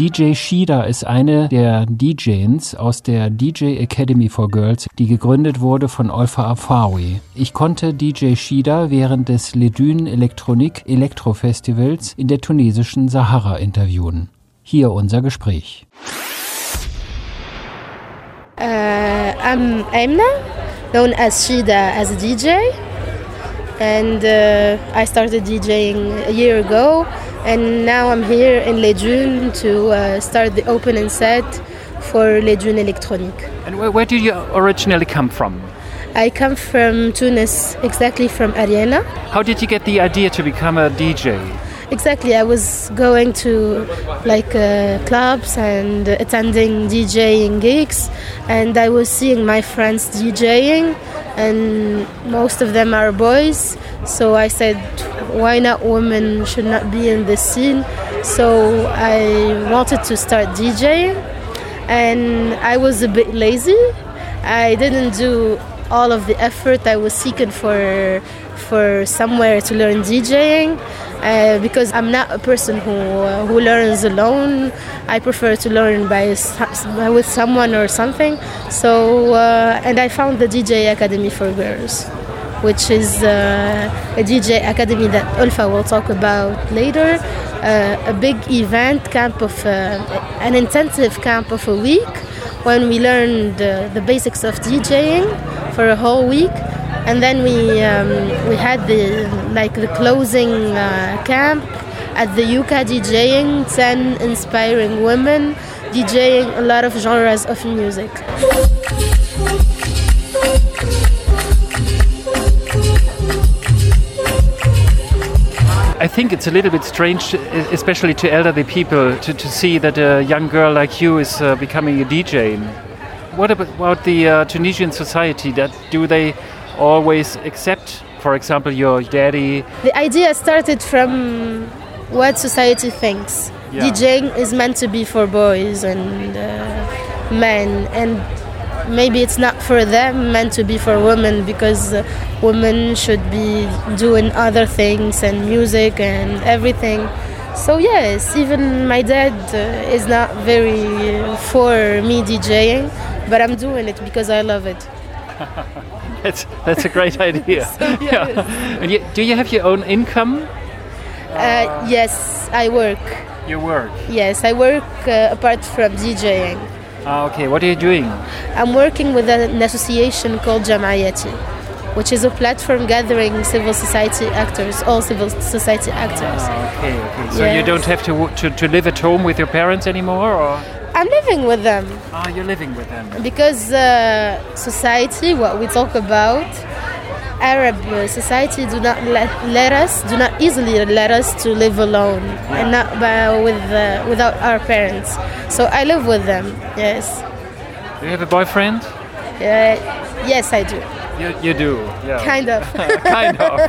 DJ Shida ist eine der DJs aus der DJ Academy for Girls, die gegründet wurde von Olfa Afawi. Ich konnte DJ Shida während des Ledün Elektronik Elektro Festivals in der tunesischen Sahara interviewen. Hier unser Gespräch. Uh, I'm Aimna, known as Shida as a DJ. And uh, I started DJing a year ago. And now I'm here in Les Dunes to uh, start the opening set for Les Dunes Electronique. And where, where did you originally come from? I come from Tunis, exactly from Ariana. How did you get the idea to become a DJ? Exactly, I was going to like uh, clubs and attending DJing gigs, and I was seeing my friends DJing, and most of them are boys. So I said, why not women should not be in this scene? So I wanted to start DJing, and I was a bit lazy. I didn't do all of the effort I was seeking for for somewhere to learn DJing uh, because I'm not a person who who learns alone. I prefer to learn by with someone or something. So uh, and I found the DJ Academy for Girls, which is uh, a DJ academy that Ulfa will talk about later. Uh, a big event camp of uh, an intensive camp of a week when we learned the basics of DJing for a whole week and then we um, we had the like the closing uh, camp at the Yuka DJing 10 inspiring women DJing a lot of genres of music. I think it's a little bit strange, especially to elderly people, to, to see that a young girl like you is uh, becoming a DJ. What about, the uh, Tunisian society? That do they always accept, for example, your daddy? The idea started from what society thinks. Yeah. DJing is meant to be for boys and uh, men, and maybe it's not for them, meant to be for women because uh, women should be doing other things and music and everything. So yes, even my dad uh, is not very for me DJing, but I'm doing it because I love it. that's that's a great idea. so, yes. yeah. And you, do you have your own income? Uh, yes, I work. You work? Yes, I work uh, apart from DJing. Ah, okay, what are you doing? I'm working with an association called Jamaity, which is a platform gathering civil society actors, all civil society actors. Ah, okay, okay. So yes. you don't have to, to, to live at home with your parents anymore, or? I'm living with them. Ah, you're living with them. Because uh, society, what we talk about, Arab society do not let, let us, do not easily let us to live alone yeah. and not uh, with uh, without our parents. So I live with them. Yes. Do you have a boyfriend? Uh, yes, I do. You, you do, yeah. Kind of. kind of.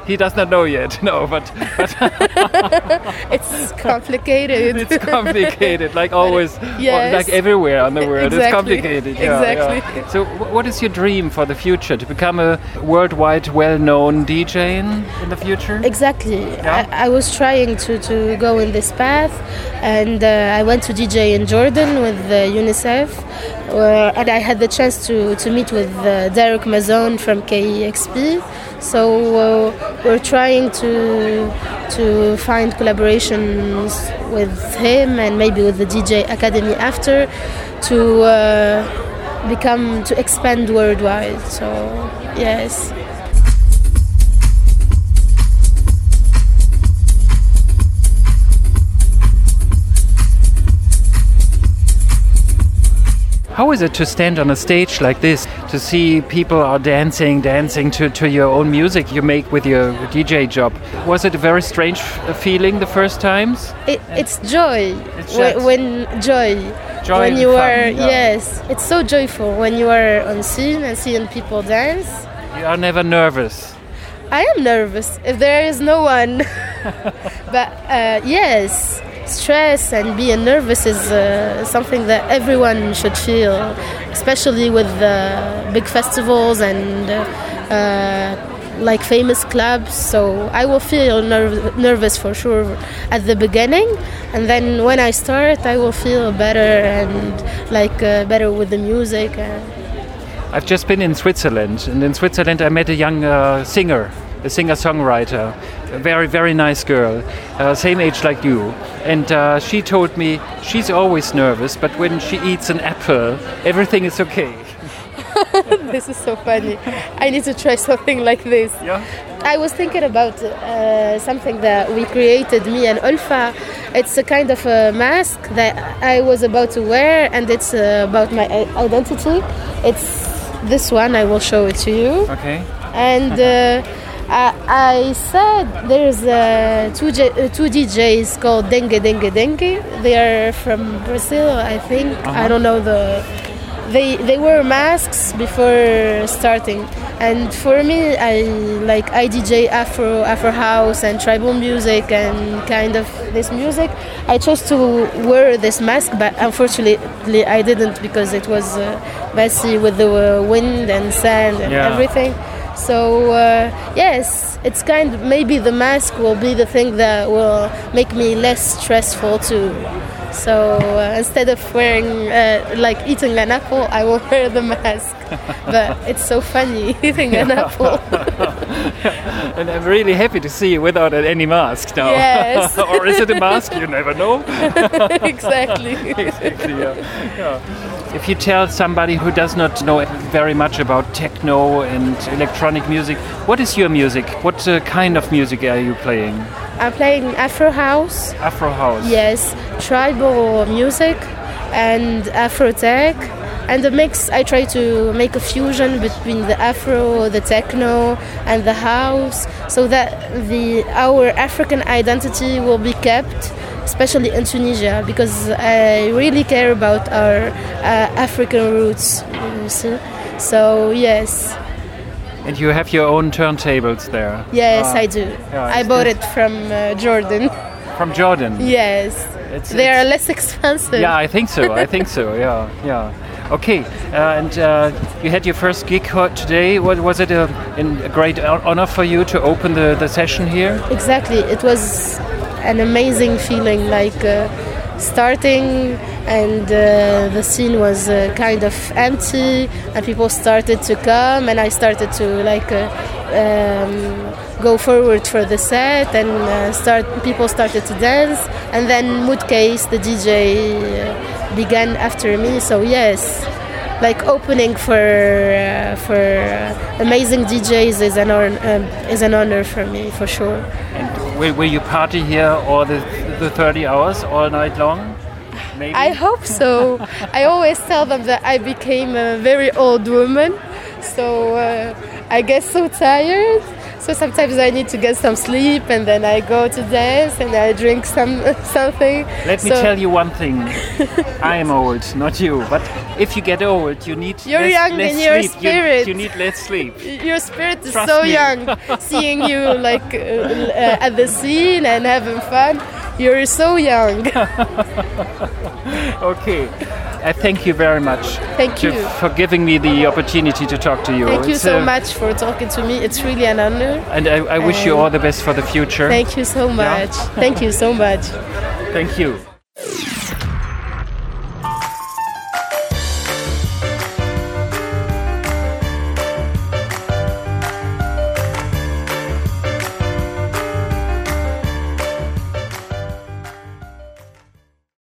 he does not know yet, no, but. but it's complicated. it's complicated, like always, yes. like everywhere on the world. Exactly. It's complicated. Yeah, exactly. Yeah. So, what is your dream for the future? To become a worldwide well known DJ in, in the future? Exactly. Yeah? I, I, was trying to, to go in this path, and uh, I went to DJ in Jordan with uh, UNICEF, uh, and I had the chance to, to meet with uh, Derek Mazon from KEXP. So uh, we're trying to to find collaborations with him and maybe with the DJ Academy after to uh, become to expand worldwide. So yes. How is it to stand on a stage like this, to see people are dancing, dancing to, to your own music you make with your DJ job? Was it a very strange feeling the first times? It, it's joy. It's when, when, joy. Joy when you fun, are yeah. yes, it's so joyful when you are on scene and seeing people dance. You are never nervous. I am nervous if there is no one. but uh, yes, stress and being nervous is uh, something that everyone should feel, especially with uh, big festivals and uh, like famous clubs. So I will feel nerv- nervous for sure at the beginning, and then when I start, I will feel better and like uh, better with the music. I've just been in Switzerland, and in Switzerland I met a young uh, singer, a singer-songwriter, a very very nice girl, uh, same age like you, and uh, she told me she's always nervous, but when she eats an apple, everything is okay. this is so funny. I need to try something like this. Yeah. I was thinking about uh, something that we created, me and Ulfa. It's a kind of a mask that I was about to wear, and it's uh, about my identity. It's this one. I will show it to you. Okay. And uh, I, I, said there's uh, two, J, uh, two DJs called Dengue Dengue Dengue. They are from Brazil, I think. Uh-huh. I don't know the they they wear masks before starting and for me i like i dj afro afro house and tribal music and kind of this music i chose to wear this mask but unfortunately i didn't because it was uh, messy with the uh, wind and sand and Yeah. everything so uh, yes it's kind of maybe the mask will be the thing that will make me less stressful too so uh, instead of wearing uh, like eating an apple, I will wear the mask. but it's so funny eating an apple. And I'm really happy to see you without any mask now. Yes. or is it a mask? You never know. exactly. exactly. Yeah. Yeah. If you tell somebody who does not know very much about techno and electronic music, what is your music? What uh, kind of music are you playing? I'm playing Afro house. Afro house. Yes, tribal music and Afro tech. And the mix, I try to make a fusion between the Afro, the techno, and the house, so that the our African identity will be kept, especially in Tunisia, because I really care about our uh, African roots. So yes, And you have your own turntables there. yes, Ah, I do. yeah, I bought it from uh, Jordan. From Jordan. yes, It's- they are less expensive. Yeah, I think so. I think so. Yeah, yeah. Okay, uh, and uh, you had your first gig today. What was it? A, a great honor for you to open the, the session here. Exactly. It was an amazing feeling, like uh, starting and uh, the scene was uh, kind of empty and people started to come and I started to like uh, um, go forward for the set and uh, start people started to dance and then Moodcase the DJ uh, began after me so yes like opening for for amazing DJs is an honor, um, is an honor for me for sure. And will, will you party here all the, the 30 hours, all night long? Maybe. I hope so. I always tell them that I became a very old woman, so uh, I get so tired. So sometimes I need to get some sleep, and then I go to dance and I drink some something. Let me tell you one thing. I am old, not you. But if you get old, you need You're less, young less in your sleep. You- spirit. You, need less sleep. Your spirit is Trust so me. young. Seeing you like uh, uh, at the scene and having fun, you're so young. Okay. I thank you very much. Thank you. for giving me the opportunity to talk to you. Thank you It's, so uh, much for talking to me. It's really an honor. And I, I wish you all the best for the future. Thank you so much. Thank you so much. Thank you.